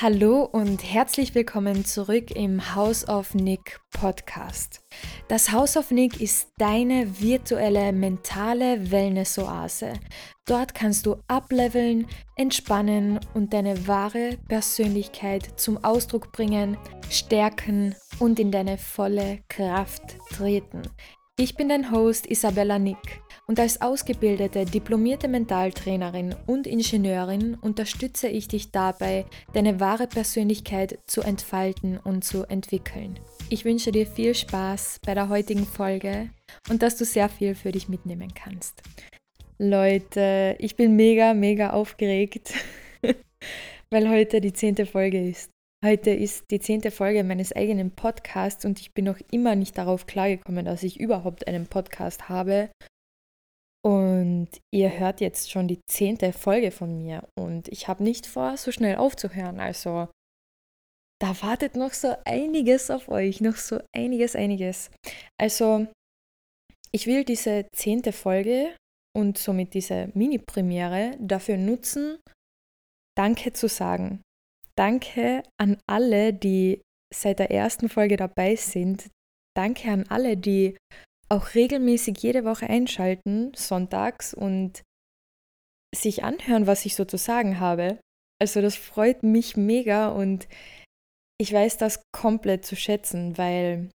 Hallo und herzlich willkommen zurück im House of Nick Podcast. Das House of Nick ist deine virtuelle mentale Wellness-Oase. Dort kannst du ableveln, entspannen und deine wahre Persönlichkeit zum Ausdruck bringen, stärken und in deine volle Kraft treten. Ich bin dein Host Isabella Nick und als ausgebildete diplomierte Mentaltrainerin und Ingenieurin unterstütze ich dich dabei, deine wahre Persönlichkeit zu entfalten und zu entwickeln. Ich wünsche dir viel Spaß bei der heutigen Folge und dass du sehr viel für dich mitnehmen kannst. Leute, ich bin mega, mega aufgeregt, weil heute die zehnte Folge ist. Heute ist die zehnte Folge meines eigenen Podcasts und ich bin noch immer nicht darauf klargekommen, dass ich überhaupt einen Podcast habe und ihr hört jetzt schon die zehnte Folge von mir und ich habe nicht vor, so schnell aufzuhören. Also da wartet noch so einiges auf euch, noch so einiges, einiges. Also ich will diese zehnte Folge und somit diese Mini-Premiere dafür nutzen, Danke zu sagen. Danke an alle, die seit der ersten Folge dabei sind. Danke an alle, die auch regelmäßig jede Woche einschalten, sonntags, und sich anhören, was ich so zu sagen habe. Also das freut mich mega und ich weiß das komplett zu schätzen, weil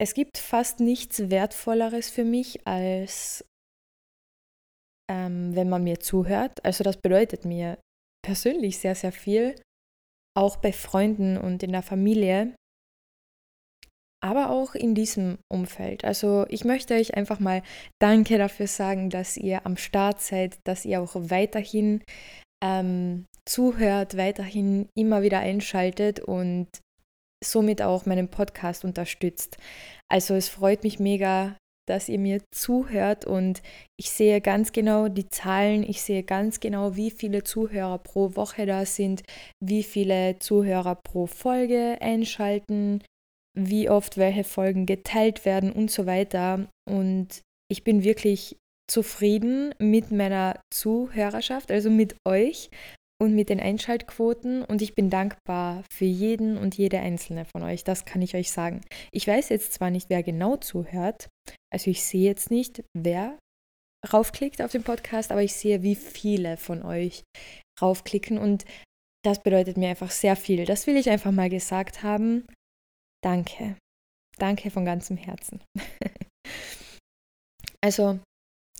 es gibt fast nichts Wertvolleres für mich, als ähm, wenn man mir zuhört. Also das bedeutet mir persönlich sehr, sehr viel, auch bei Freunden und in der Familie, aber auch in diesem Umfeld. Also ich möchte euch einfach mal Danke dafür sagen, dass ihr am Start seid, dass ihr auch weiterhin ähm, zuhört, weiterhin immer wieder einschaltet und somit auch meinen Podcast unterstützt. Also es freut mich mega, dass ihr mir zuhört und ich sehe ganz genau die Zahlen, ich sehe ganz genau, wie viele Zuhörer pro Woche da sind, wie viele Zuhörer pro Folge einschalten, wie oft welche Folgen geteilt werden und so weiter. Und ich bin wirklich zufrieden mit meiner Zuhörerschaft, also mit euch und mit den Einschaltquoten und ich bin dankbar für jeden und jede einzelne von euch, das kann ich euch sagen. Ich weiß jetzt zwar nicht, wer genau zuhört, also ich sehe jetzt nicht, wer raufklickt auf den Podcast, aber ich sehe, wie viele von euch raufklicken und das bedeutet mir einfach sehr viel. Das will ich einfach mal gesagt haben. Danke. Danke von ganzem Herzen. also,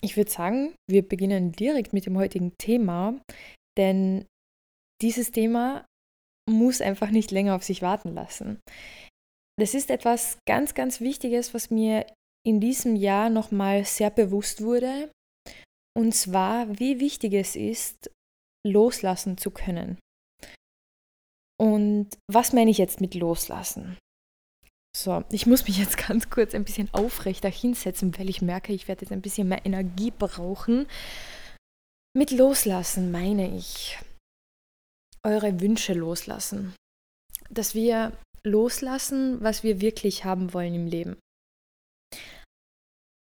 ich würde sagen, wir beginnen direkt mit dem heutigen Thema, denn dieses Thema muss einfach nicht länger auf sich warten lassen. Das ist etwas ganz, ganz Wichtiges, was mir in diesem Jahr nochmal sehr bewusst wurde. Und zwar, wie wichtig es ist, loslassen zu können. Und was meine ich jetzt mit loslassen? So, ich muss mich jetzt ganz kurz ein bisschen aufrechter hinsetzen, weil ich merke, ich werde jetzt ein bisschen mehr Energie brauchen. Mit loslassen meine ich eure Wünsche loslassen. Dass wir loslassen, was wir wirklich haben wollen im Leben.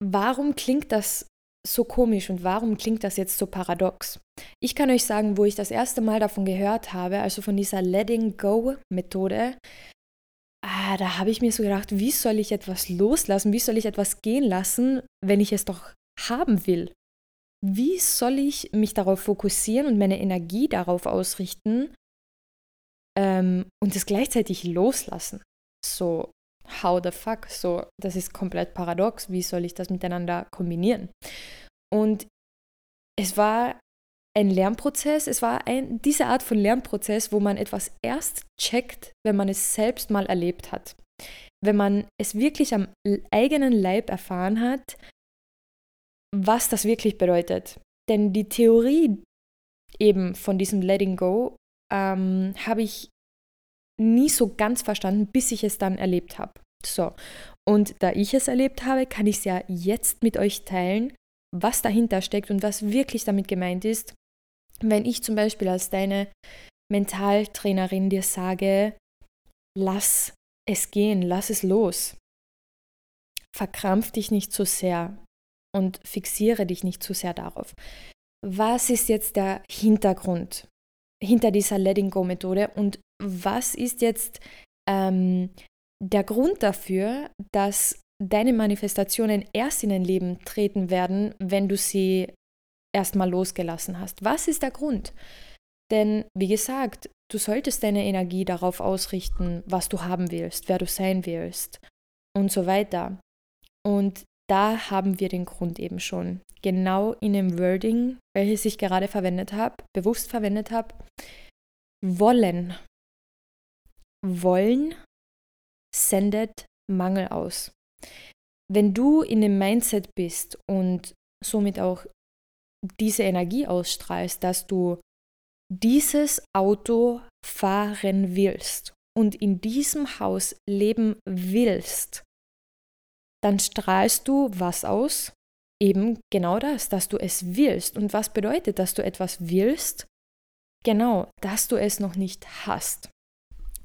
Warum klingt das so komisch und warum klingt das jetzt so paradox? Ich kann euch sagen, wo ich das erste Mal davon gehört habe, also von dieser Letting Go Methode, ah, da habe ich mir so gedacht, wie soll ich etwas loslassen, wie soll ich etwas gehen lassen, wenn ich es doch haben will? Wie soll ich mich darauf fokussieren und meine Energie darauf ausrichten ähm, und es gleichzeitig loslassen? So, how the fuck? So, das ist komplett paradox. Wie soll ich das miteinander kombinieren? Und es war ein Lernprozess. Es war ein, diese Art von Lernprozess, wo man etwas erst checkt, wenn man es selbst mal erlebt hat. Wenn man es wirklich am eigenen Leib erfahren hat, was das wirklich bedeutet. Denn die Theorie eben von diesem Letting Go ähm, habe ich nie so ganz verstanden, bis ich es dann erlebt habe. So, und da ich es erlebt habe, kann ich es ja jetzt mit euch teilen, was dahinter steckt und was wirklich damit gemeint ist wenn ich zum Beispiel als deine Mentaltrainerin dir sage, lass es gehen, lass es los. Verkrampf dich nicht zu sehr und fixiere dich nicht zu sehr darauf. Was ist jetzt der Hintergrund hinter dieser Letting Go-Methode und was ist jetzt ähm, der Grund dafür, dass deine Manifestationen erst in dein Leben treten werden, wenn du sie erstmal losgelassen hast. Was ist der Grund? Denn wie gesagt, du solltest deine Energie darauf ausrichten, was du haben willst, wer du sein willst und so weiter. Und da haben wir den Grund eben schon. Genau in dem Wording, welches ich gerade verwendet habe, bewusst verwendet habe. Wollen. Wollen sendet Mangel aus. Wenn du in dem Mindset bist und somit auch diese Energie ausstrahlst, dass du dieses Auto fahren willst und in diesem Haus leben willst, dann strahlst du was aus? Eben genau das, dass du es willst. Und was bedeutet, dass du etwas willst? Genau, dass du es noch nicht hast.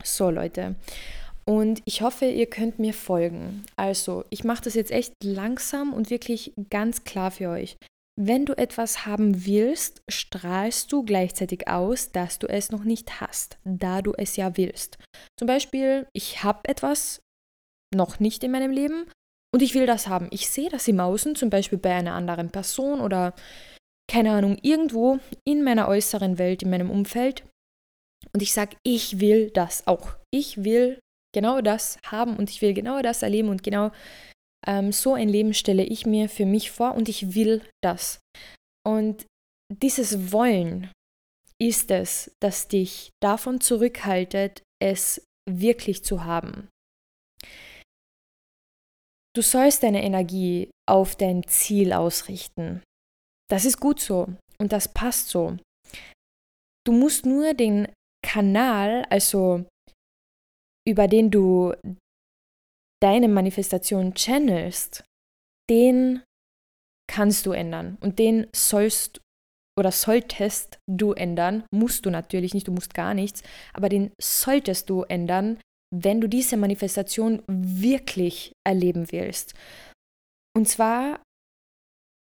So Leute, und ich hoffe, ihr könnt mir folgen. Also, ich mache das jetzt echt langsam und wirklich ganz klar für euch. Wenn du etwas haben willst, strahlst du gleichzeitig aus, dass du es noch nicht hast, da du es ja willst. Zum Beispiel, ich habe etwas noch nicht in meinem Leben und ich will das haben. Ich sehe das im Außen, zum Beispiel bei einer anderen Person oder keine Ahnung, irgendwo in meiner äußeren Welt, in meinem Umfeld. Und ich sage, ich will das auch. Ich will genau das haben und ich will genau das erleben und genau ähm, so ein Leben stelle ich mir für mich vor und ich will das. Und dieses Wollen ist es, das dich davon zurückhaltet, es wirklich zu haben. Du sollst deine Energie auf dein Ziel ausrichten. Das ist gut so und das passt so. Du musst nur den Kanal, also über den du deine Manifestation channelst, den kannst du ändern und den sollst oder solltest du ändern, musst du natürlich nicht, du musst gar nichts, aber den solltest du ändern, wenn du diese Manifestation wirklich erleben willst. Und zwar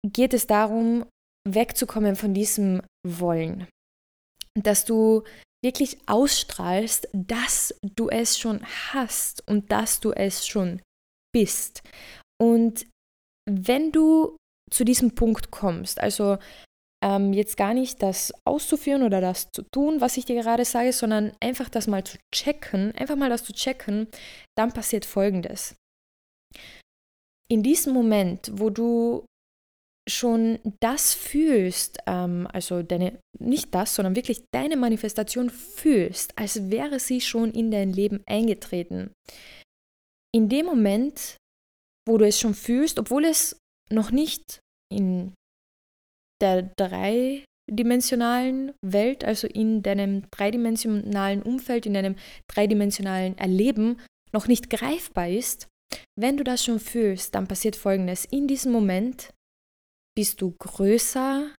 geht es darum, wegzukommen von diesem Wollen, dass du wirklich ausstrahlst, dass du es schon hast und dass du es schon bist. Und wenn du zu diesem Punkt kommst, also ähm, jetzt gar nicht das auszuführen oder das zu tun, was ich dir gerade sage, sondern einfach das mal zu checken, einfach mal das zu checken, dann passiert Folgendes. In diesem Moment, wo du schon das fühlst, ähm, also deine, nicht das, sondern wirklich deine Manifestation fühlst, als wäre sie schon in dein Leben eingetreten. In dem Moment, wo du es schon fühlst, obwohl es noch nicht in der dreidimensionalen Welt, also in deinem dreidimensionalen Umfeld, in deinem dreidimensionalen Erleben noch nicht greifbar ist, wenn du das schon fühlst, dann passiert Folgendes. In diesem Moment bist du größer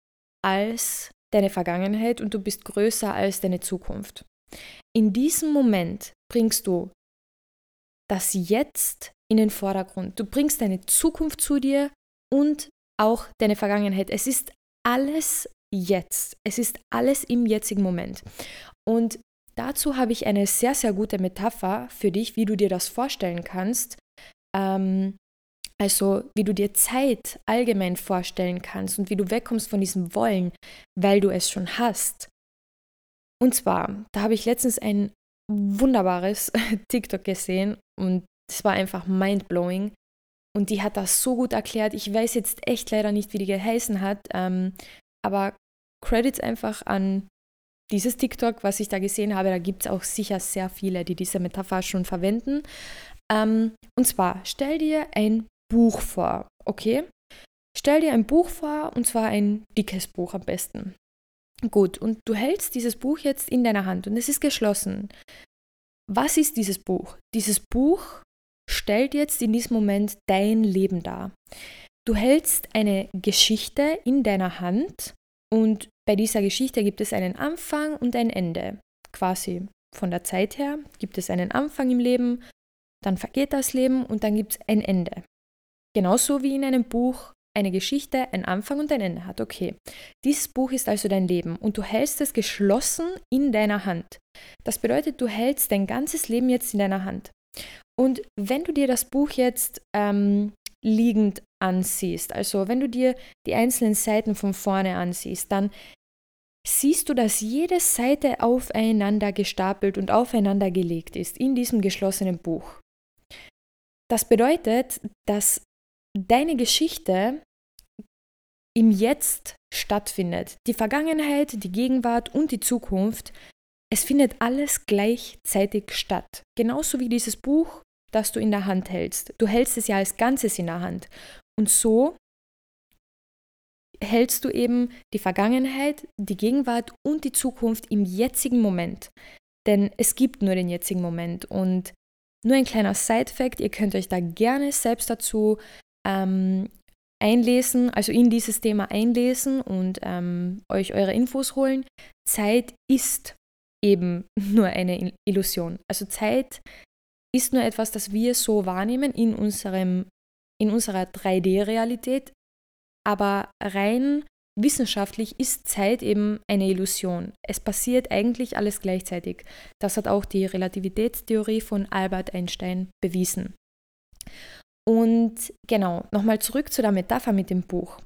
als deine Vergangenheit und du bist größer als deine Zukunft. In diesem Moment bringst du das Jetzt in den Vordergrund. Du bringst deine Zukunft zu dir und auch deine Vergangenheit. Es ist alles jetzt. Es ist alles im jetzigen Moment. Und dazu habe ich eine sehr, sehr gute Metapher für dich, wie du dir das vorstellen kannst. Ähm, also wie du dir Zeit allgemein vorstellen kannst und wie du wegkommst von diesem Wollen, weil du es schon hast. Und zwar, da habe ich letztens ein wunderbares TikTok gesehen und es war einfach mindblowing. Und die hat das so gut erklärt. Ich weiß jetzt echt leider nicht, wie die geheißen hat, ähm, aber Credits einfach an dieses TikTok, was ich da gesehen habe. Da gibt es auch sicher sehr viele, die diese Metapher schon verwenden. Ähm, und zwar, stell dir ein Buch vor, okay? Stell dir ein Buch vor und zwar ein dickes Buch am besten. Gut, und du hältst dieses Buch jetzt in deiner Hand und es ist geschlossen. Was ist dieses Buch? Dieses Buch stellt jetzt in diesem Moment dein Leben dar. Du hältst eine Geschichte in deiner Hand und bei dieser Geschichte gibt es einen Anfang und ein Ende. Quasi von der Zeit her gibt es einen Anfang im Leben, dann vergeht das Leben und dann gibt es ein Ende. Genauso wie in einem Buch eine Geschichte einen Anfang und ein Ende hat. Okay, dieses Buch ist also dein Leben und du hältst es geschlossen in deiner Hand. Das bedeutet, du hältst dein ganzes Leben jetzt in deiner Hand. Und wenn du dir das Buch jetzt ähm, liegend ansiehst, also wenn du dir die einzelnen Seiten von vorne ansiehst, dann siehst du, dass jede Seite aufeinander gestapelt und aufeinander gelegt ist in diesem geschlossenen Buch. Das bedeutet, dass deine Geschichte im Jetzt stattfindet. Die Vergangenheit, die Gegenwart und die Zukunft, es findet alles gleichzeitig statt. Genauso wie dieses Buch, das du in der Hand hältst. Du hältst es ja als Ganzes in der Hand. Und so hältst du eben die Vergangenheit, die Gegenwart und die Zukunft im jetzigen Moment. Denn es gibt nur den jetzigen Moment. Und nur ein kleiner Side-Fact, ihr könnt euch da gerne selbst dazu ähm, einlesen, also in dieses Thema einlesen und ähm, euch eure Infos holen. Zeit ist eben nur eine Illusion. Also Zeit ist nur etwas, das wir so wahrnehmen in, unserem, in unserer 3D-Realität, aber rein wissenschaftlich ist Zeit eben eine Illusion. Es passiert eigentlich alles gleichzeitig. Das hat auch die Relativitätstheorie von Albert Einstein bewiesen. Und genau, nochmal zurück zu der Metapher mit dem Buch.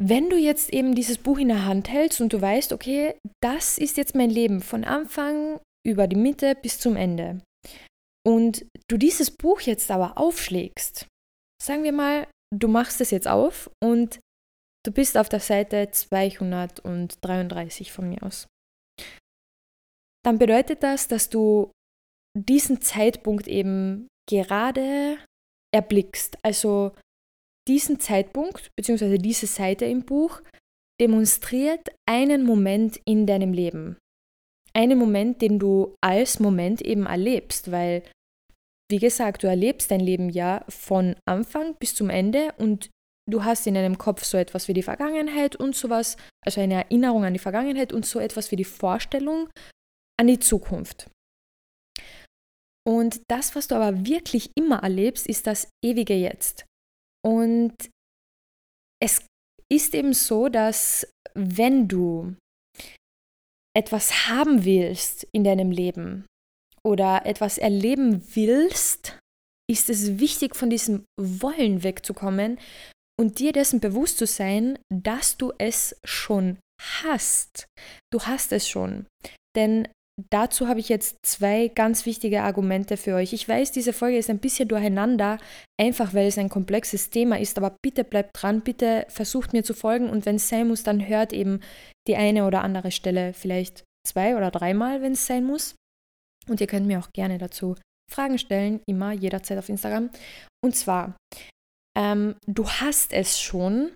Wenn du jetzt eben dieses Buch in der Hand hältst und du weißt, okay, das ist jetzt mein Leben von Anfang über die Mitte bis zum Ende. Und du dieses Buch jetzt aber aufschlägst, sagen wir mal, du machst es jetzt auf und du bist auf der Seite 233 von mir aus. Dann bedeutet das, dass du diesen Zeitpunkt eben gerade erblickst. Also diesen Zeitpunkt bzw. diese Seite im Buch demonstriert einen Moment in deinem Leben. Einen Moment, den du als Moment eben erlebst, weil wie gesagt, du erlebst dein Leben ja von Anfang bis zum Ende und du hast in deinem Kopf so etwas wie die Vergangenheit und sowas, also eine Erinnerung an die Vergangenheit und so etwas wie die Vorstellung an die Zukunft. Und das, was du aber wirklich immer erlebst, ist das ewige Jetzt. Und es ist eben so, dass wenn du etwas haben willst in deinem Leben, oder etwas erleben willst, ist es wichtig, von diesem Wollen wegzukommen und dir dessen bewusst zu sein, dass du es schon hast. Du hast es schon. Denn dazu habe ich jetzt zwei ganz wichtige Argumente für euch. Ich weiß, diese Folge ist ein bisschen durcheinander, einfach weil es ein komplexes Thema ist, aber bitte bleibt dran, bitte versucht mir zu folgen und wenn es sein muss, dann hört eben die eine oder andere Stelle vielleicht zwei oder dreimal, wenn es sein muss. Und ihr könnt mir auch gerne dazu Fragen stellen, immer jederzeit auf Instagram. Und zwar, ähm, du hast es schon,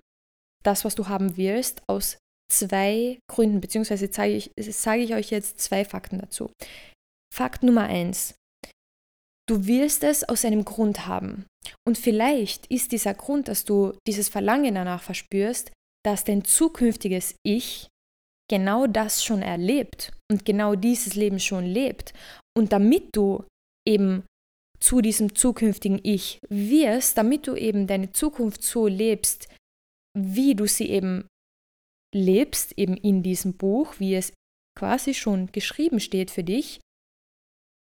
das, was du haben wirst, aus zwei Gründen, beziehungsweise zeige ich, sage ich euch jetzt zwei Fakten dazu. Fakt Nummer eins. Du wirst es aus einem Grund haben. Und vielleicht ist dieser Grund, dass du dieses Verlangen danach verspürst, dass dein zukünftiges Ich genau das schon erlebt und genau dieses Leben schon lebt. Und damit du eben zu diesem zukünftigen Ich wirst, damit du eben deine Zukunft so lebst, wie du sie eben lebst, eben in diesem Buch, wie es quasi schon geschrieben steht für dich,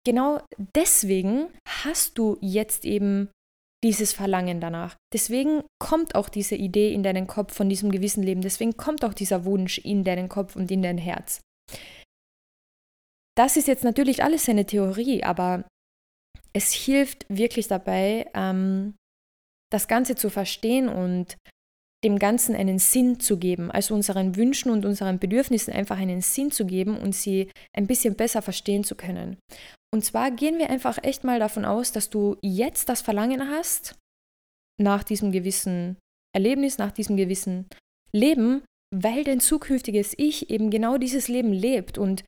genau deswegen hast du jetzt eben dieses Verlangen danach. Deswegen kommt auch diese Idee in deinen Kopf von diesem gewissen Leben. Deswegen kommt auch dieser Wunsch in deinen Kopf und in dein Herz. Das ist jetzt natürlich alles eine Theorie, aber es hilft wirklich dabei, ähm, das Ganze zu verstehen und dem Ganzen einen Sinn zu geben, also unseren Wünschen und unseren Bedürfnissen einfach einen Sinn zu geben und sie ein bisschen besser verstehen zu können. Und zwar gehen wir einfach echt mal davon aus, dass du jetzt das Verlangen hast, nach diesem gewissen Erlebnis, nach diesem gewissen Leben, weil dein zukünftiges Ich eben genau dieses Leben lebt und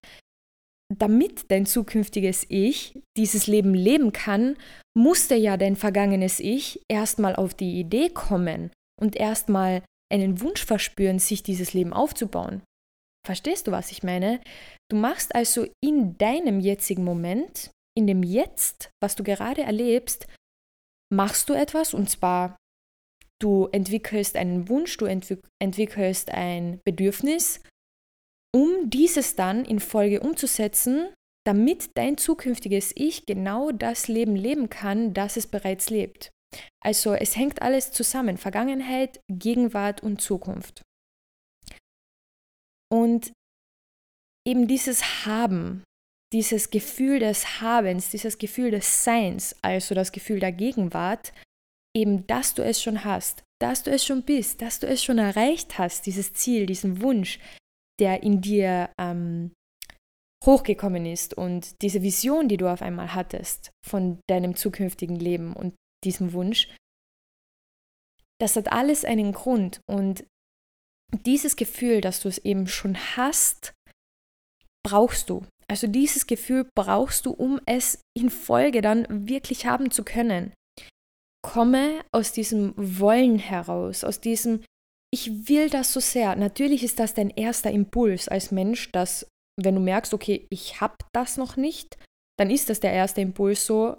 damit dein zukünftiges Ich dieses Leben leben kann, musste ja dein vergangenes Ich erstmal auf die Idee kommen und erstmal einen Wunsch verspüren, sich dieses Leben aufzubauen. Verstehst du, was ich meine? Du machst also in deinem jetzigen Moment, in dem Jetzt, was du gerade erlebst, machst du etwas und zwar du entwickelst einen Wunsch, du entwick entwickelst ein Bedürfnis, um dieses dann in Folge umzusetzen, damit dein zukünftiges Ich genau das Leben leben kann, das es bereits lebt. Also es hängt alles zusammen, Vergangenheit, Gegenwart und Zukunft. Und eben dieses Haben, dieses Gefühl des Habens, dieses Gefühl des Seins, also das Gefühl der Gegenwart, eben, dass du es schon hast, dass du es schon bist, dass du es schon erreicht hast, dieses Ziel, diesen Wunsch, der in dir ähm, hochgekommen ist und diese Vision, die du auf einmal hattest von deinem zukünftigen Leben und diesem Wunsch, das hat alles einen Grund und dieses Gefühl, dass du es eben schon hast, brauchst du. Also dieses Gefühl brauchst du, um es in Folge dann wirklich haben zu können. Komme aus diesem Wollen heraus, aus diesem Ich will das so sehr. Natürlich ist das dein erster Impuls als Mensch, dass wenn du merkst, okay, ich habe das noch nicht, dann ist das der erste Impuls so,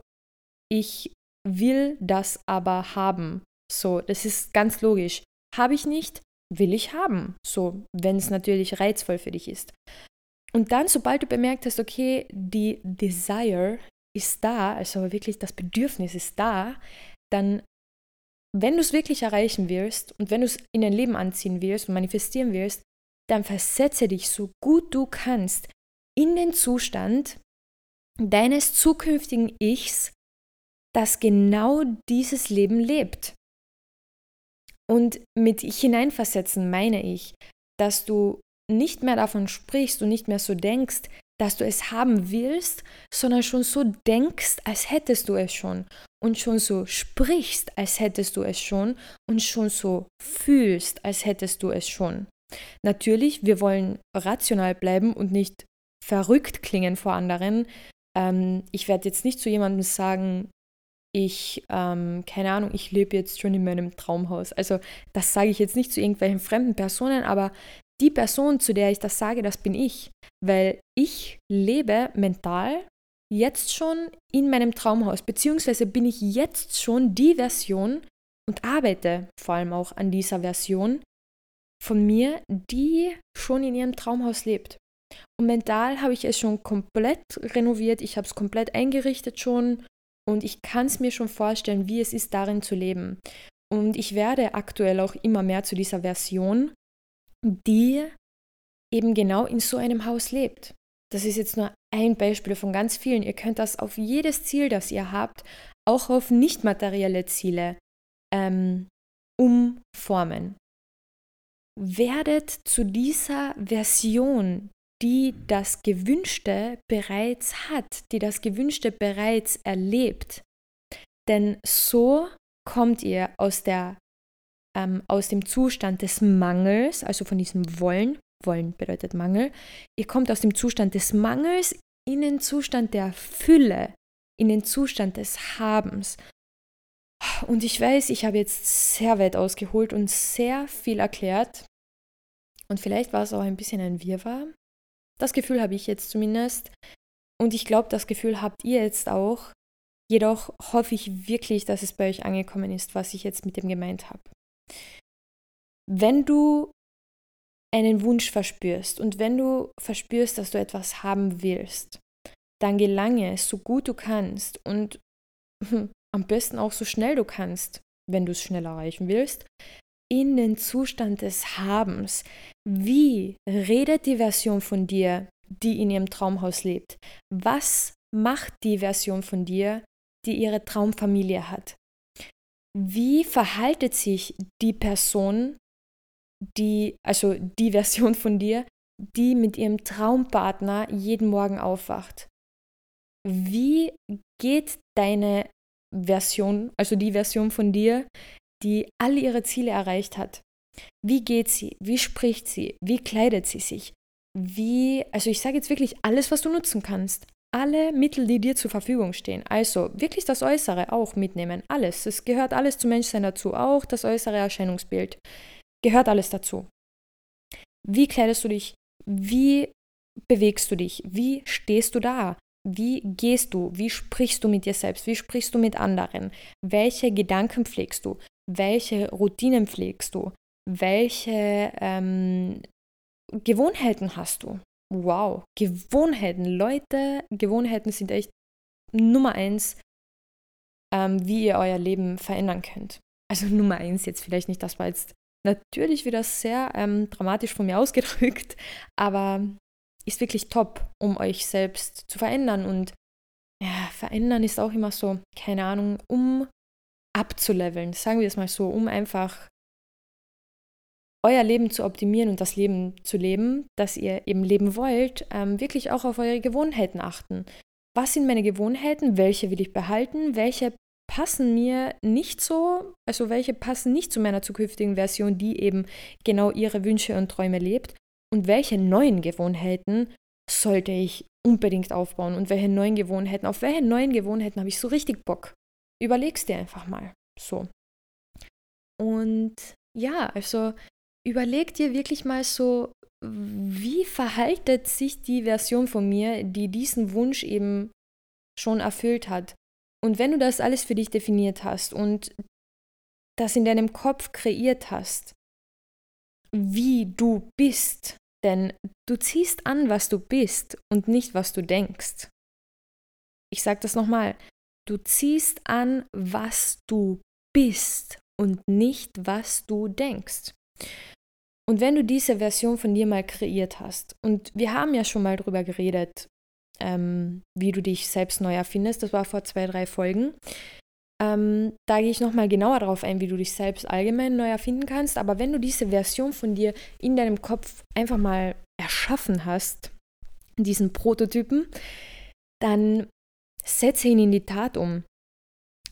ich will das aber haben. So, das ist ganz logisch. Habe ich nicht, will ich haben. So, wenn es natürlich reizvoll für dich ist. Und dann, sobald du bemerkt hast, okay, die Desire ist da, also wirklich das Bedürfnis ist da, dann, wenn du es wirklich erreichen willst und wenn du es in dein Leben anziehen willst und manifestieren willst, dann versetze dich so gut du kannst in den Zustand deines zukünftigen Ichs, das genau dieses Leben lebt. Und mit hineinversetzen meine ich, dass du nicht mehr davon sprichst und nicht mehr so denkst, dass du es haben willst, sondern schon so denkst, als hättest du es schon und schon so sprichst, als hättest du es schon und schon so fühlst, als hättest du es schon. Natürlich, wir wollen rational bleiben und nicht verrückt klingen vor anderen. Ähm, ich werde jetzt nicht zu jemandem sagen, ich, ähm, keine Ahnung, ich lebe jetzt schon in meinem Traumhaus. Also das sage ich jetzt nicht zu irgendwelchen fremden Personen, aber die Person, zu der ich das sage, das bin ich, weil ich lebe mental jetzt schon in meinem Traumhaus, beziehungsweise bin ich jetzt schon die Version und arbeite vor allem auch an dieser Version von mir, die schon in ihrem Traumhaus lebt. Und mental habe ich es schon komplett renoviert, ich habe es komplett eingerichtet schon und ich kann es mir schon vorstellen, wie es ist, darin zu leben. Und ich werde aktuell auch immer mehr zu dieser Version, die eben genau in so einem Haus lebt. Das ist jetzt nur ein Beispiel von ganz vielen. Ihr könnt das auf jedes Ziel, das ihr habt, auch auf nicht materielle Ziele ähm, umformen. Werdet zu dieser Version, die das Gewünschte bereits hat, die das Gewünschte bereits erlebt. Denn so kommt ihr aus, der, ähm, aus dem Zustand des Mangels, also von diesem Wollen, Wollen bedeutet Mangel, ihr kommt aus dem Zustand des Mangels in den Zustand der Fülle, in den Zustand des Habens. Und ich weiß, ich habe jetzt sehr weit ausgeholt und sehr viel erklärt. Und vielleicht war es auch ein bisschen ein Wirrwarr. Das Gefühl habe ich jetzt zumindest. Und ich glaube, das Gefühl habt ihr jetzt auch. Jedoch hoffe ich wirklich, dass es bei euch angekommen ist, was ich jetzt mit dem gemeint habe. Wenn du einen Wunsch verspürst und wenn du verspürst, dass du etwas haben willst, dann gelange so gut du kannst und am besten auch so schnell du kannst, wenn du es schnell erreichen willst, in den Zustand des Habens. Wie redet die Version von dir, die in ihrem Traumhaus lebt? Was macht die Version von dir, die ihre Traumfamilie hat? Wie verhaltet sich die Person, die, also die Version von dir, die mit ihrem Traumpartner jeden Morgen aufwacht? Wie geht deine Version, also die Version von dir, die alle ihre Ziele erreicht hat. Wie geht sie? Wie spricht sie? Wie kleidet sie sich? Wie, also ich sage jetzt wirklich alles, was du nutzen kannst. Alle Mittel, die dir zur Verfügung stehen. Also wirklich das Äußere auch mitnehmen. Alles. Es gehört alles zum Menschsein dazu. Auch das äußere Erscheinungsbild. Gehört alles dazu. Wie kleidest du dich? Wie bewegst du dich? Wie stehst du da? Wie gehst du? Wie sprichst du mit dir selbst? Wie sprichst du mit anderen? Welche Gedanken pflegst du? Welche Routinen pflegst du, welche ähm, Gewohnheiten hast du. Wow, Gewohnheiten, Leute, Gewohnheiten sind echt Nummer eins, ähm, wie ihr euer Leben verändern könnt. Also Nummer eins jetzt vielleicht nicht, das war jetzt natürlich wieder sehr ähm, dramatisch von mir ausgedrückt, aber ist wirklich top, um euch selbst zu verändern. Und ja, verändern ist auch immer so, keine Ahnung, um abzuleveln, sagen wir es mal so, um einfach euer Leben zu optimieren und das Leben zu leben, das ihr eben leben wollt, ähm, wirklich auch auf eure Gewohnheiten achten. Was sind meine Gewohnheiten? Welche will ich behalten? Welche passen mir nicht so, also welche passen nicht zu meiner zukünftigen Version, die eben genau ihre Wünsche und Träume lebt? Und welche neuen Gewohnheiten sollte ich unbedingt aufbauen? Und welche neuen Gewohnheiten, auf welche neuen Gewohnheiten habe ich so richtig Bock? Überlegst dir einfach mal so. Und ja, also überleg dir wirklich mal so, wie verhaltet sich die Version von mir, die diesen Wunsch eben schon erfüllt hat. Und wenn du das alles für dich definiert hast und das in deinem Kopf kreiert hast, wie du bist, denn du ziehst an, was du bist und nicht, was du denkst. Ich sage das nochmal, du ziehst an, was du bist und nicht, was du denkst. Und wenn du diese Version von dir mal kreiert hast, und wir haben ja schon mal darüber geredet, ähm, wie du dich selbst neu erfindest, das war vor zwei, drei Folgen, ähm, da gehe ich nochmal genauer darauf ein, wie du dich selbst allgemein neu erfinden kannst. Aber wenn du diese Version von dir in deinem Kopf einfach mal erschaffen hast, diesen Prototypen, dann setze ihn in die Tat um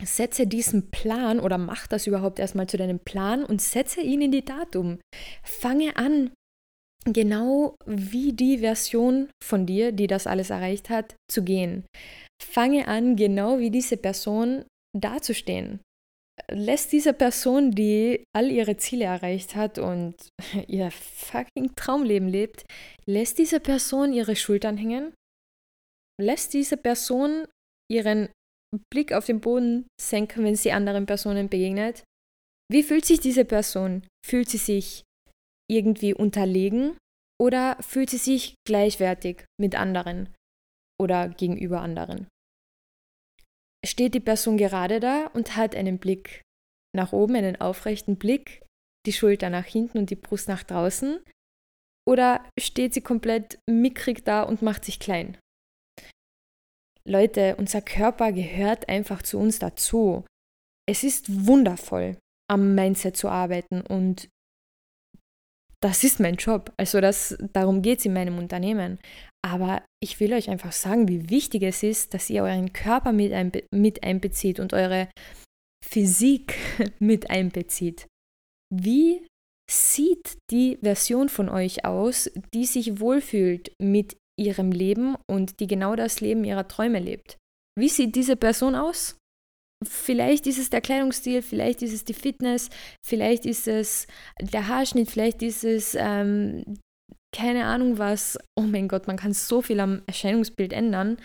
setze diesen Plan oder mach das überhaupt erstmal zu deinem Plan und setze ihn in die Tat um. Fange an, genau wie die Version von dir, die das alles erreicht hat, zu gehen. Fange an, genau wie diese Person dazustehen. Lässt diese Person, die all ihre Ziele erreicht hat und ihr fucking Traumleben lebt, lässt diese Person ihre Schultern hängen? Lässt diese Person ihren Blick auf den Boden senken, wenn sie anderen Personen begegnet. Wie fühlt sich diese Person? Fühlt sie sich irgendwie unterlegen oder fühlt sie sich gleichwertig mit anderen oder gegenüber anderen? Steht die Person gerade da und hat einen Blick nach oben, einen aufrechten Blick, die Schulter nach hinten und die Brust nach draußen? Oder steht sie komplett mickrig da und macht sich klein? Leute, unser Körper gehört einfach zu uns dazu. Es ist wundervoll, am Mindset zu arbeiten und das ist mein Job. Also das, darum geht es in meinem Unternehmen. Aber ich will euch einfach sagen, wie wichtig es ist, dass ihr euren Körper mit, einbe mit einbezieht und eure Physik mit einbezieht. Wie sieht die Version von euch aus, die sich wohlfühlt mit ihrem Leben und die genau das Leben ihrer Träume lebt. Wie sieht diese Person aus? Vielleicht ist es der Kleidungsstil, vielleicht ist es die Fitness, vielleicht ist es der Haarschnitt, vielleicht ist es ähm, keine Ahnung was. Oh mein Gott, man kann so viel am Erscheinungsbild ändern.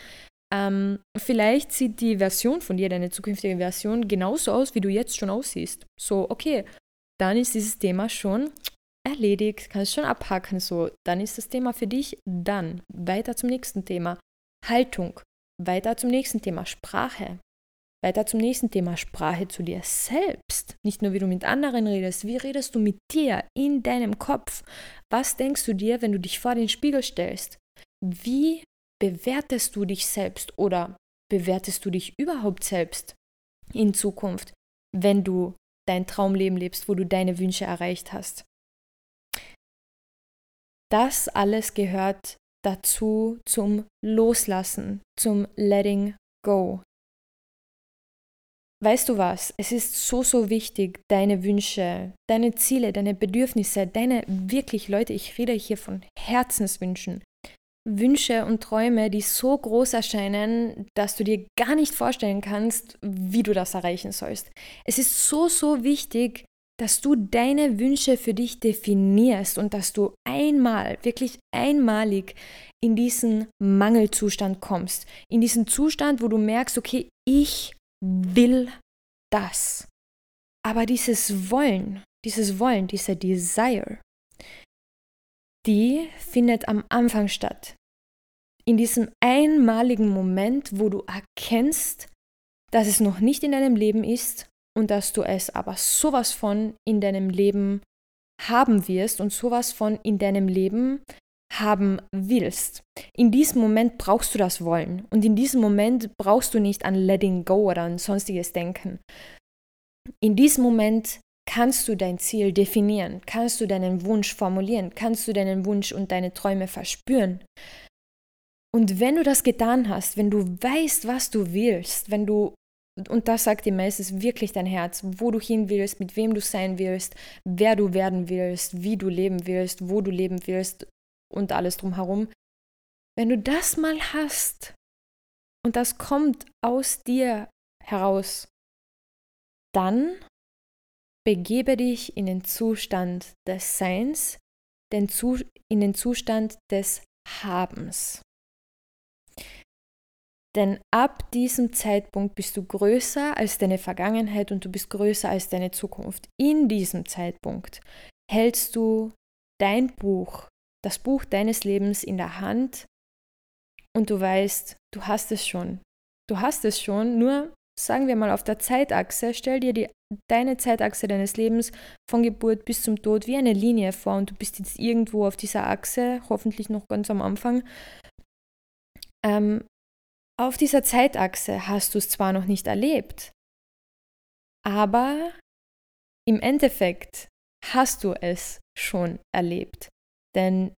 Ähm, vielleicht sieht die Version von dir, deine zukünftige Version, genauso aus, wie du jetzt schon aussiehst. So, okay, dann ist dieses Thema schon erledigt, kannst schon abhaken, so, dann ist das Thema für dich dann. Weiter zum nächsten Thema. Haltung. Weiter zum nächsten Thema. Sprache. Weiter zum nächsten Thema. Sprache zu dir selbst. Nicht nur, wie du mit anderen redest, wie redest du mit dir in deinem Kopf? Was denkst du dir, wenn du dich vor den Spiegel stellst? Wie bewertest du dich selbst oder bewertest du dich überhaupt selbst in Zukunft, wenn du dein Traumleben lebst, wo du deine Wünsche erreicht hast? Das alles gehört dazu zum Loslassen, zum Letting Go. Weißt du was? Es ist so, so wichtig, deine Wünsche, deine Ziele, deine Bedürfnisse, deine wirklich, Leute, ich rede hier von Herzenswünschen. Wünsche und Träume, die so groß erscheinen, dass du dir gar nicht vorstellen kannst, wie du das erreichen sollst. Es ist so, so wichtig, dass du deine Wünsche für dich definierst und dass du einmal, wirklich einmalig in diesen Mangelzustand kommst. In diesen Zustand, wo du merkst, okay, ich will das. Aber dieses Wollen, dieses Wollen, dieser Desire, die findet am Anfang statt. In diesem einmaligen Moment, wo du erkennst, dass es noch nicht in deinem Leben ist und dass du es aber sowas von in deinem Leben haben wirst und sowas von in deinem Leben haben willst. In diesem Moment brauchst du das Wollen und in diesem Moment brauchst du nicht an Letting Go oder an sonstiges Denken. In diesem Moment kannst du dein Ziel definieren, kannst du deinen Wunsch formulieren, kannst du deinen Wunsch und deine Träume verspüren. Und wenn du das getan hast, wenn du weißt, was du willst, wenn du und das sagt dir meistens wirklich dein Herz, wo du hin willst, mit wem du sein willst, wer du werden willst, wie du leben willst, wo du leben willst und alles drumherum. Wenn du das mal hast und das kommt aus dir heraus, dann begebe dich in den Zustand des Seins, in den Zustand des Habens. Denn ab diesem Zeitpunkt bist du größer als deine Vergangenheit und du bist größer als deine Zukunft. In diesem Zeitpunkt hältst du dein Buch, das Buch deines Lebens in der Hand und du weißt, du hast es schon. Du hast es schon, nur sagen wir mal auf der Zeitachse, stell dir die, deine Zeitachse deines Lebens von Geburt bis zum Tod wie eine Linie vor und du bist jetzt irgendwo auf dieser Achse, hoffentlich noch ganz am Anfang. Ähm, auf dieser Zeitachse hast du es zwar noch nicht erlebt, aber im Endeffekt hast du es schon erlebt. Denn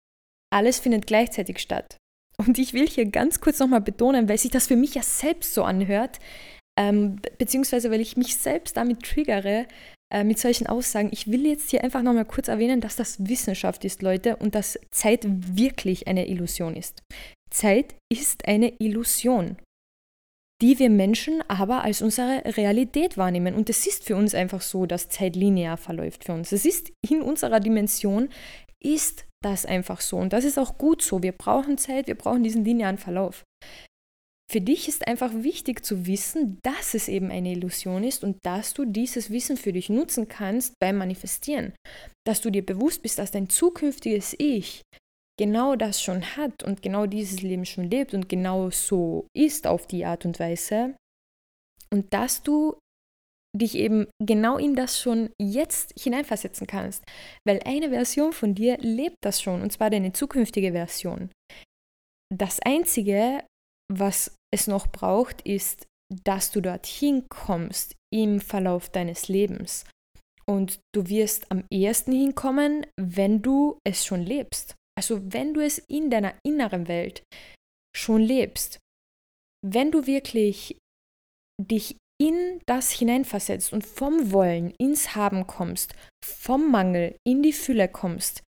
alles findet gleichzeitig statt. Und ich will hier ganz kurz nochmal betonen, weil sich das für mich ja selbst so anhört, ähm, beziehungsweise weil ich mich selbst damit triggere, äh, mit solchen Aussagen. Ich will jetzt hier einfach nochmal kurz erwähnen, dass das Wissenschaft ist, Leute, und dass Zeit wirklich eine Illusion ist. Zeit ist eine Illusion, die wir Menschen aber als unsere Realität wahrnehmen. Und es ist für uns einfach so, dass Zeit linear verläuft für uns. Es ist in unserer Dimension, ist das einfach so. Und das ist auch gut so. Wir brauchen Zeit, wir brauchen diesen linearen Verlauf. Für dich ist einfach wichtig zu wissen, dass es eben eine Illusion ist und dass du dieses Wissen für dich nutzen kannst beim Manifestieren. Dass du dir bewusst bist, dass dein zukünftiges Ich genau das schon hat und genau dieses Leben schon lebt und genau so ist auf die Art und Weise. Und dass du dich eben genau in das schon jetzt hineinversetzen kannst. Weil eine Version von dir lebt das schon, und zwar deine zukünftige Version. Das Einzige, was es noch braucht, ist, dass du dorthin kommst im Verlauf deines Lebens. Und du wirst am ehesten hinkommen, wenn du es schon lebst. Also wenn du es in deiner inneren Welt schon lebst. Wenn du wirklich dich in das hineinversetzt und vom Wollen ins Haben kommst, vom Mangel in die Fülle kommst,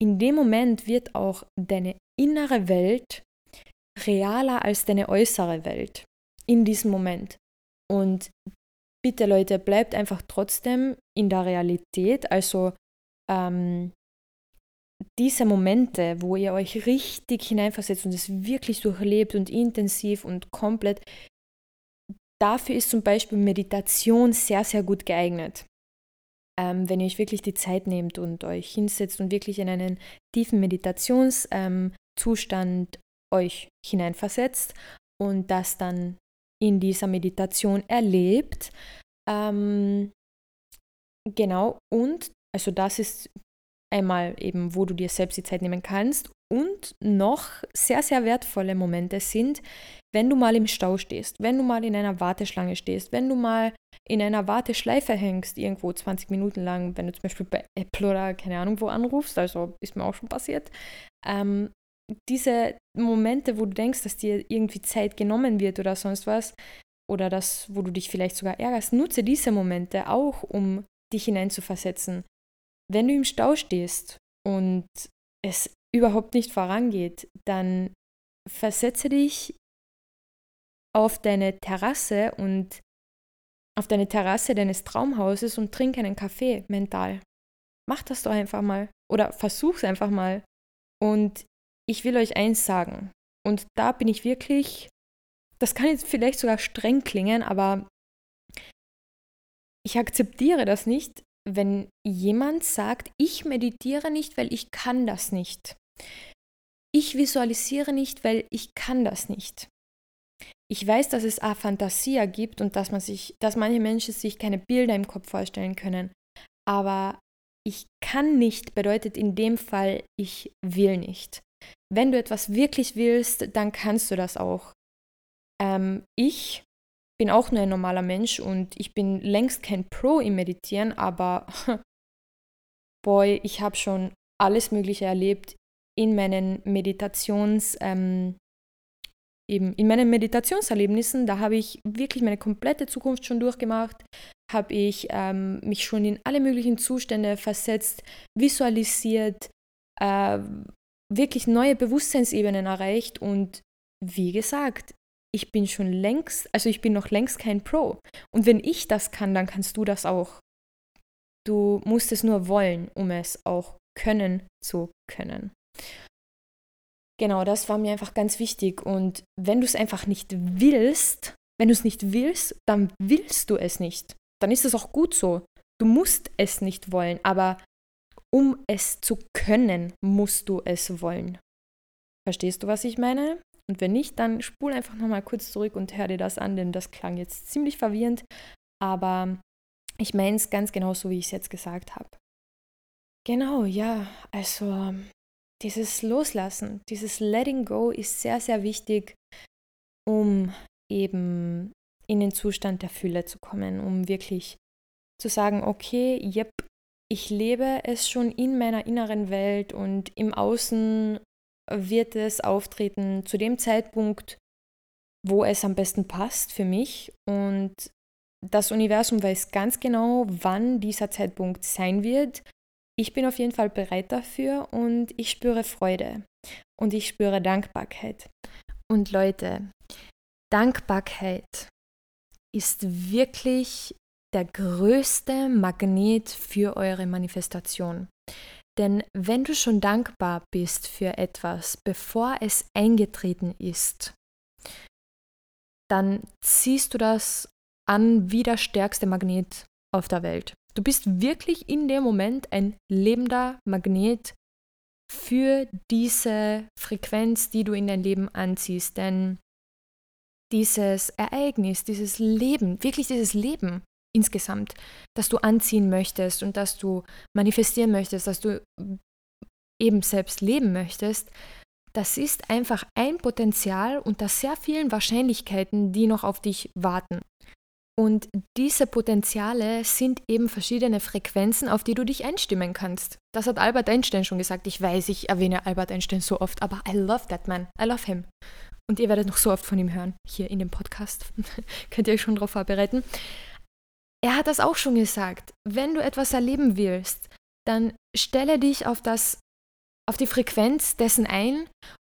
in dem Moment wird auch deine innere Welt realer als deine äußere Welt. In diesem Moment. Und bitte Leute, bleibt einfach trotzdem in der Realität. Also ähm, diese Momente, wo ihr euch richtig hineinversetzt und es wirklich durchlebt und intensiv und komplett, dafür ist zum Beispiel Meditation sehr, sehr gut geeignet. Ähm, wenn ihr euch wirklich die Zeit nehmt und euch hinsetzt und wirklich in einen tiefen Meditationszustand ähm, euch hineinversetzt und das dann in dieser Meditation erlebt. Ähm, genau, und also das ist einmal eben, wo du dir selbst die Zeit nehmen kannst und noch sehr, sehr wertvolle Momente sind, wenn du mal im Stau stehst, wenn du mal in einer Warteschlange stehst, wenn du mal in einer Warteschleife hängst, irgendwo 20 Minuten lang, wenn du zum Beispiel bei Apple oder keine Ahnung wo anrufst, also ist mir auch schon passiert, ähm, diese Momente, wo du denkst, dass dir irgendwie Zeit genommen wird oder sonst was, oder das, wo du dich vielleicht sogar ärgerst, nutze diese Momente auch, um dich hineinzuversetzen. Wenn du im Stau stehst und es überhaupt nicht vorangeht, dann versetze dich auf deine Terrasse und auf deine Terrasse deines Traumhauses und trink einen Kaffee mental. Mach das doch einfach mal oder versuch's einfach mal. Und ich will euch eins sagen. Und da bin ich wirklich, das kann jetzt vielleicht sogar streng klingen, aber ich akzeptiere das nicht, wenn jemand sagt, ich meditiere nicht, weil ich kann das nicht. Ich visualisiere nicht, weil ich kann das nicht. Ich weiß, dass es Aphantasia gibt und dass man sich, dass manche Menschen sich keine Bilder im Kopf vorstellen können. Aber ich kann nicht bedeutet in dem Fall, ich will nicht. Wenn du etwas wirklich willst, dann kannst du das auch. Ähm, ich bin auch nur ein normaler Mensch und ich bin längst kein Pro im Meditieren, aber boy, ich habe schon alles Mögliche erlebt in meinen Meditations, ähm, eben in meinen Meditationserlebnissen. Da habe ich wirklich meine komplette Zukunft schon durchgemacht, habe ich ähm, mich schon in alle möglichen Zustände versetzt, visualisiert, äh, wirklich neue Bewusstseinsebenen erreicht und wie gesagt, ich bin schon längst, also ich bin noch längst kein Pro. Und wenn ich das kann, dann kannst du das auch. Du musst es nur wollen, um es auch können zu können. Genau, das war mir einfach ganz wichtig. Und wenn du es einfach nicht willst, wenn du es nicht willst, dann willst du es nicht. Dann ist es auch gut so. Du musst es nicht wollen, aber um es zu können, musst du es wollen. Verstehst du, was ich meine? Und wenn nicht, dann spul einfach nochmal kurz zurück und hör dir das an, denn das klang jetzt ziemlich verwirrend. Aber ich meine es ganz genau so, wie ich es jetzt gesagt habe. Genau, ja, also dieses Loslassen, dieses Letting Go ist sehr, sehr wichtig, um eben in den Zustand der Fülle zu kommen, um wirklich zu sagen, okay, yep, ich lebe es schon in meiner inneren Welt und im Außen wird es auftreten zu dem Zeitpunkt, wo es am besten passt für mich. Und das Universum weiß ganz genau, wann dieser Zeitpunkt sein wird. Ich bin auf jeden Fall bereit dafür und ich spüre Freude und ich spüre Dankbarkeit. Und Leute, Dankbarkeit ist wirklich der größte Magnet für eure Manifestation. Denn wenn du schon dankbar bist für etwas, bevor es eingetreten ist, dann ziehst du das an wie der stärkste Magnet auf der Welt. Du bist wirklich in dem Moment ein lebender Magnet für diese Frequenz, die du in dein Leben anziehst. Denn dieses Ereignis, dieses Leben, wirklich dieses Leben, insgesamt, dass du anziehen möchtest und dass du manifestieren möchtest, dass du eben selbst leben möchtest, das ist einfach ein Potenzial unter sehr vielen Wahrscheinlichkeiten, die noch auf dich warten. Und diese Potenziale sind eben verschiedene Frequenzen, auf die du dich einstimmen kannst. Das hat Albert Einstein schon gesagt. Ich weiß, ich erwähne Albert Einstein so oft, aber I love that man. I love him. Und ihr werdet noch so oft von ihm hören, hier in dem Podcast. Könnt ihr euch schon darauf vorbereiten er hat das auch schon gesagt. Wenn du etwas erleben willst, dann stelle dich auf das, auf die Frequenz dessen ein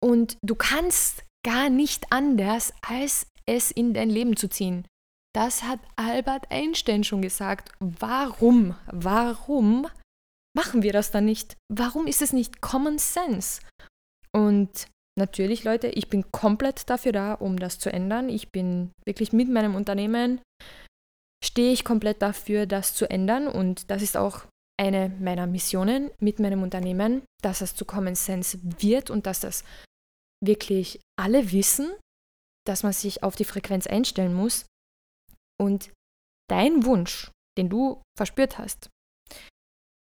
und du kannst gar nicht anders, als es in dein Leben zu ziehen. Das hat Albert Einstein schon gesagt. Warum, warum machen wir das dann nicht? Warum ist es nicht Common Sense? Und natürlich, Leute, ich bin komplett dafür da, um das zu ändern. Ich bin wirklich mit meinem Unternehmen stehe ich komplett dafür, das zu ändern. Und das ist auch eine meiner Missionen mit meinem Unternehmen, dass es zu Common Sense wird und dass das wirklich alle wissen, dass man sich auf die Frequenz einstellen muss. Und dein Wunsch, den du verspürt hast,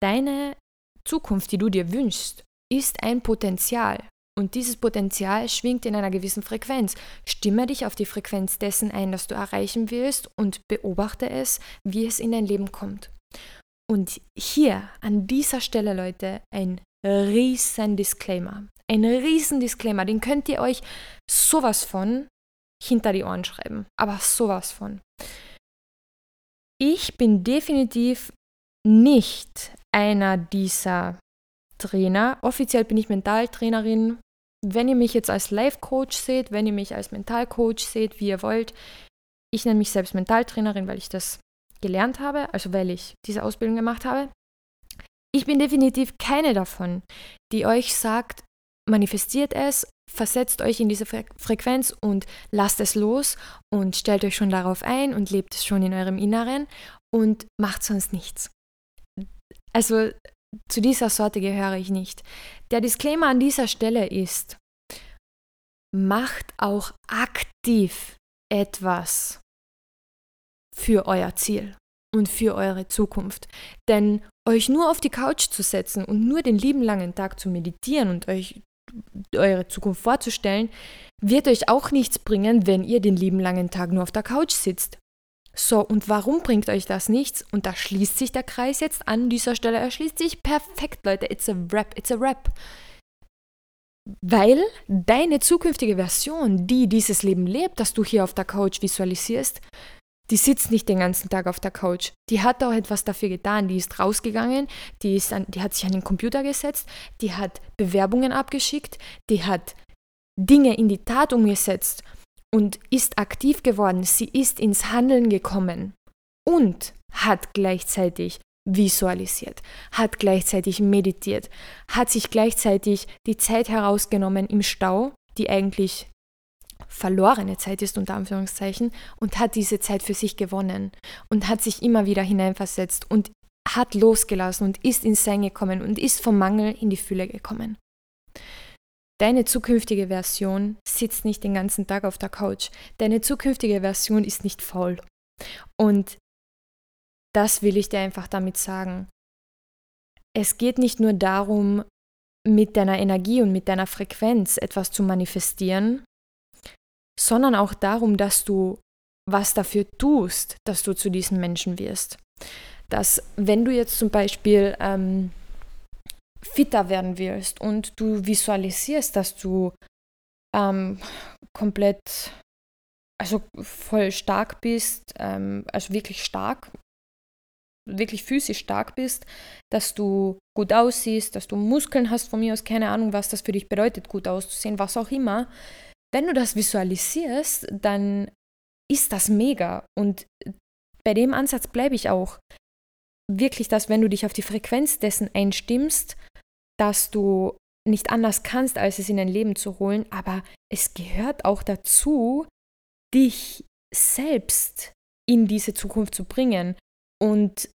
deine Zukunft, die du dir wünschst, ist ein Potenzial, und dieses Potenzial schwingt in einer gewissen Frequenz. Stimme dich auf die Frequenz dessen ein, das du erreichen willst und beobachte es, wie es in dein Leben kommt. Und hier an dieser Stelle, Leute, ein riesen Disclaimer. Ein riesen Disclaimer, den könnt ihr euch sowas von hinter die Ohren schreiben. Aber sowas von. Ich bin definitiv nicht einer dieser Trainer. Offiziell bin ich Mentaltrainerin, wenn ihr mich jetzt als Life-Coach seht, wenn ihr mich als Mentalcoach seht, wie ihr wollt, ich nenne mich selbst Mentaltrainerin, weil ich das gelernt habe, also weil ich diese Ausbildung gemacht habe. Ich bin definitiv keine davon, die euch sagt, manifestiert es, versetzt euch in diese Frequenz und lasst es los und stellt euch schon darauf ein und lebt es schon in eurem Inneren und macht sonst nichts. Also zu dieser Sorte gehöre ich nicht. Der Disclaimer an dieser Stelle ist, macht auch aktiv etwas für euer Ziel und für eure Zukunft. Denn euch nur auf die Couch zu setzen und nur den lieben langen Tag zu meditieren und euch eure Zukunft vorzustellen, wird euch auch nichts bringen, wenn ihr den lieben langen Tag nur auf der Couch sitzt. So, und warum bringt euch das nichts? Und da schließt sich der Kreis jetzt an dieser Stelle. Er schließt sich perfekt, Leute. It's a rap, it's a rap. Weil deine zukünftige Version, die dieses Leben lebt, das du hier auf der Couch visualisierst, die sitzt nicht den ganzen Tag auf der Couch. Die hat auch etwas dafür getan. Die ist rausgegangen, die, ist an, die hat sich an den Computer gesetzt, die hat Bewerbungen abgeschickt, die hat Dinge in die Tat umgesetzt und ist aktiv geworden. Sie ist ins Handeln gekommen und hat gleichzeitig visualisiert, hat gleichzeitig meditiert, hat sich gleichzeitig die Zeit herausgenommen im Stau, die eigentlich verlorene Zeit ist unter Anführungszeichen, und hat diese Zeit für sich gewonnen und hat sich immer wieder hineinversetzt und hat losgelassen und ist ins Sein gekommen und ist vom Mangel in die Fülle gekommen. Deine zukünftige Version sitzt nicht den ganzen Tag auf der Couch. Deine zukünftige Version ist nicht faul. Und das will ich dir einfach damit sagen. Es geht nicht nur darum, mit deiner Energie und mit deiner Frequenz etwas zu manifestieren, sondern auch darum, dass du was dafür tust, dass du zu diesem Menschen wirst. Dass wenn du jetzt zum Beispiel ähm, fitter werden willst und du visualisierst, dass du ähm, komplett, also voll stark bist, ähm, also wirklich stark, wirklich physisch stark bist, dass du gut aussiehst, dass du Muskeln hast von mir aus, keine Ahnung, was das für dich bedeutet, gut auszusehen, was auch immer, wenn du das visualisierst, dann ist das mega. Und bei dem Ansatz bleibe ich auch. Wirklich, dass wenn du dich auf die Frequenz dessen einstimmst, dass du nicht anders kannst, als es in dein Leben zu holen, aber es gehört auch dazu, dich selbst in diese Zukunft zu bringen und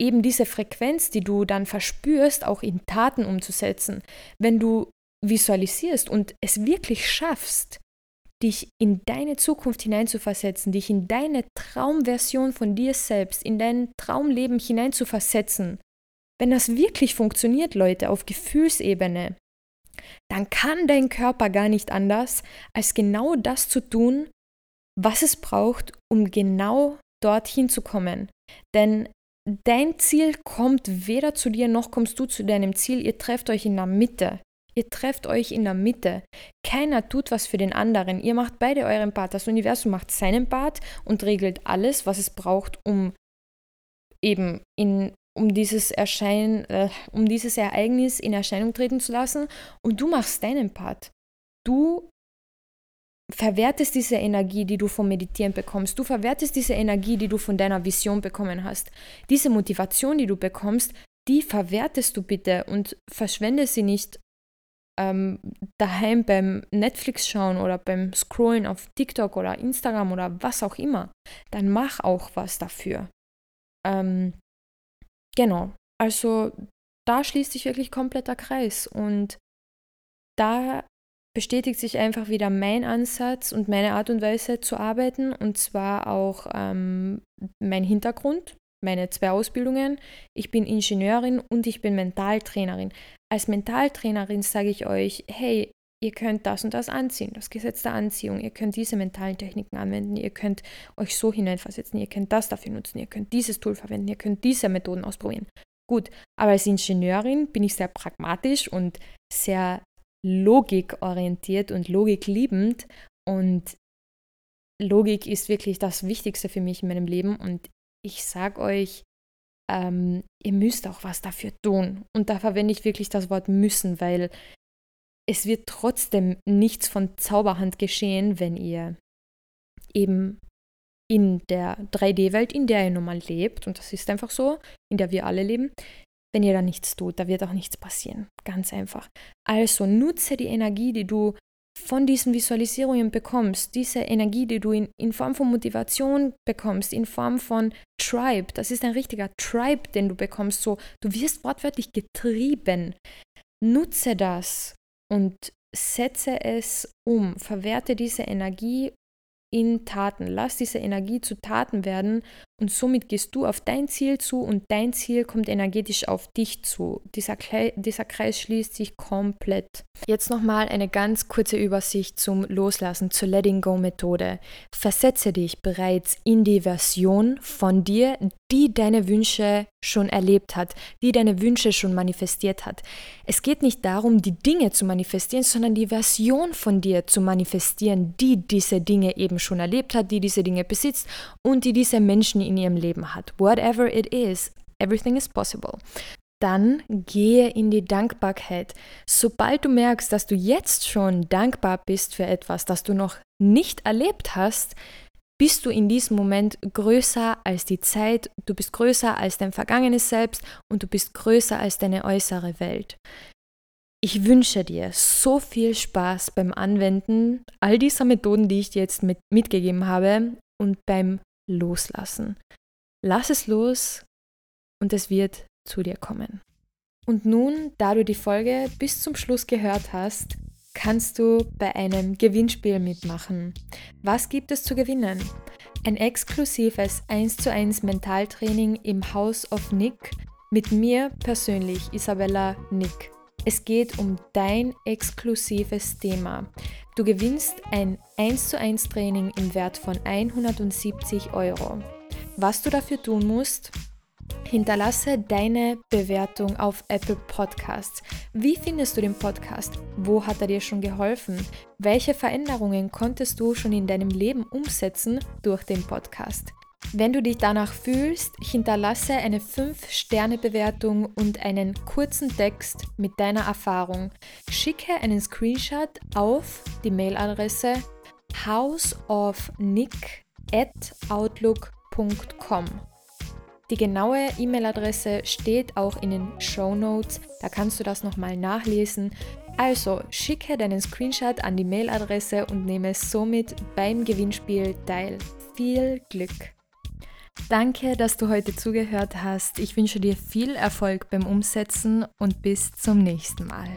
eben diese Frequenz, die du dann verspürst, auch in Taten umzusetzen. Wenn du visualisierst und es wirklich schaffst, dich in deine Zukunft hineinzuversetzen, dich in deine Traumversion von dir selbst, in dein Traumleben hineinzuversetzen, wenn das wirklich funktioniert, Leute, auf Gefühlsebene, dann kann dein Körper gar nicht anders, als genau das zu tun, was es braucht, um genau dorthin zu kommen. Denn dein Ziel kommt weder zu dir noch kommst du zu deinem Ziel. Ihr trefft euch in der Mitte. Ihr trefft euch in der Mitte. Keiner tut was für den anderen. Ihr macht beide euren Part. Das Universum macht seinen Part und regelt alles, was es braucht, um eben in um dieses Erscheinen, äh, um dieses Ereignis in Erscheinung treten zu lassen und du machst deinen Part. Du verwertest diese Energie, die du vom Meditieren bekommst. Du verwertest diese Energie, die du von deiner Vision bekommen hast. Diese Motivation, die du bekommst, die verwertest du bitte und verschwende sie nicht ähm, daheim beim Netflix schauen oder beim Scrollen auf TikTok oder Instagram oder was auch immer, dann mach auch was dafür. Ähm, genau, also da schließt sich wirklich kompletter Kreis und da bestätigt sich einfach wieder mein Ansatz und meine Art und Weise zu arbeiten und zwar auch ähm, mein Hintergrund, meine zwei Ausbildungen. Ich bin Ingenieurin und ich bin Mentaltrainerin. Als Mentaltrainerin sage ich euch, hey, ihr könnt das und das anziehen, das Gesetz der Anziehung, ihr könnt diese mentalen Techniken anwenden, ihr könnt euch so hineinversetzen, ihr könnt das dafür nutzen, ihr könnt dieses Tool verwenden, ihr könnt diese Methoden ausprobieren. Gut, aber als Ingenieurin bin ich sehr pragmatisch und sehr logikorientiert und logikliebend. Und Logik ist wirklich das Wichtigste für mich in meinem Leben. Und ich sage euch, ähm, ihr müsst auch was dafür tun. Und da verwende ich wirklich das Wort müssen, weil es wird trotzdem nichts von Zauberhand geschehen, wenn ihr eben in der 3D-Welt, in der ihr nun mal lebt, und das ist einfach so, in der wir alle leben, wenn ihr da nichts tut, da wird auch nichts passieren. Ganz einfach. Also nutze die Energie, die du von diesen Visualisierungen bekommst, diese Energie, die du in, in Form von Motivation bekommst, in Form von Tribe, das ist ein richtiger Tribe, den du bekommst, so, du wirst wortwörtlich getrieben. Nutze das und setze es um, verwerte diese Energie in Taten. Lass diese Energie zu Taten werden und somit gehst du auf dein Ziel zu und dein Ziel kommt energetisch auf dich zu. Dieser, Kle dieser Kreis schließt sich komplett. Jetzt nochmal eine ganz kurze Übersicht zum Loslassen, zur Letting Go Methode. Versetze dich bereits in die Version von dir, die deine Wünsche schon erlebt hat, die deine Wünsche schon manifestiert hat. Es geht nicht darum, die Dinge zu manifestieren, sondern die Version von dir zu manifestieren, die diese Dinge eben schon erlebt hat, die diese Dinge besitzt und die diese Menschen in ihrem Leben hat. Whatever it is, everything is possible. Dann gehe in die Dankbarkeit. Sobald du merkst, dass du jetzt schon dankbar bist für etwas, das du noch nicht erlebt hast, bist du in diesem Moment größer als die Zeit, du bist größer als dein vergangenes Selbst und du bist größer als deine äußere Welt. Ich wünsche dir so viel Spaß beim Anwenden all dieser Methoden, die ich dir jetzt mit, mitgegeben habe und beim Loslassen. Lass es los und es wird zu dir kommen. Und nun, da du die Folge bis zum Schluss gehört hast, kannst du bei einem Gewinnspiel mitmachen. Was gibt es zu gewinnen? Ein exklusives 1 zu 1 Mentaltraining im House of Nick mit mir persönlich, Isabella Nick. Es geht um dein exklusives Thema. Du gewinnst ein 1 zu 1 Training im Wert von 170 Euro. Was du dafür tun musst, Hinterlasse deine Bewertung auf Apple Podcasts. Wie findest du den Podcast? Wo hat er dir schon geholfen? Welche Veränderungen konntest du schon in deinem Leben umsetzen durch den Podcast? Wenn du dich danach fühlst, hinterlasse eine 5-Sterne-Bewertung und einen kurzen Text mit deiner Erfahrung. Schicke einen Screenshot auf die Mailadresse houseofnick at outlook.com. Die genaue E-Mail-Adresse steht auch in den Show Notes, da kannst du das nochmal nachlesen. Also schicke deinen Screenshot an die Mailadresse und nehme somit beim Gewinnspiel teil. Viel Glück! Danke, dass du heute zugehört hast. Ich wünsche dir viel Erfolg beim Umsetzen und bis zum nächsten Mal.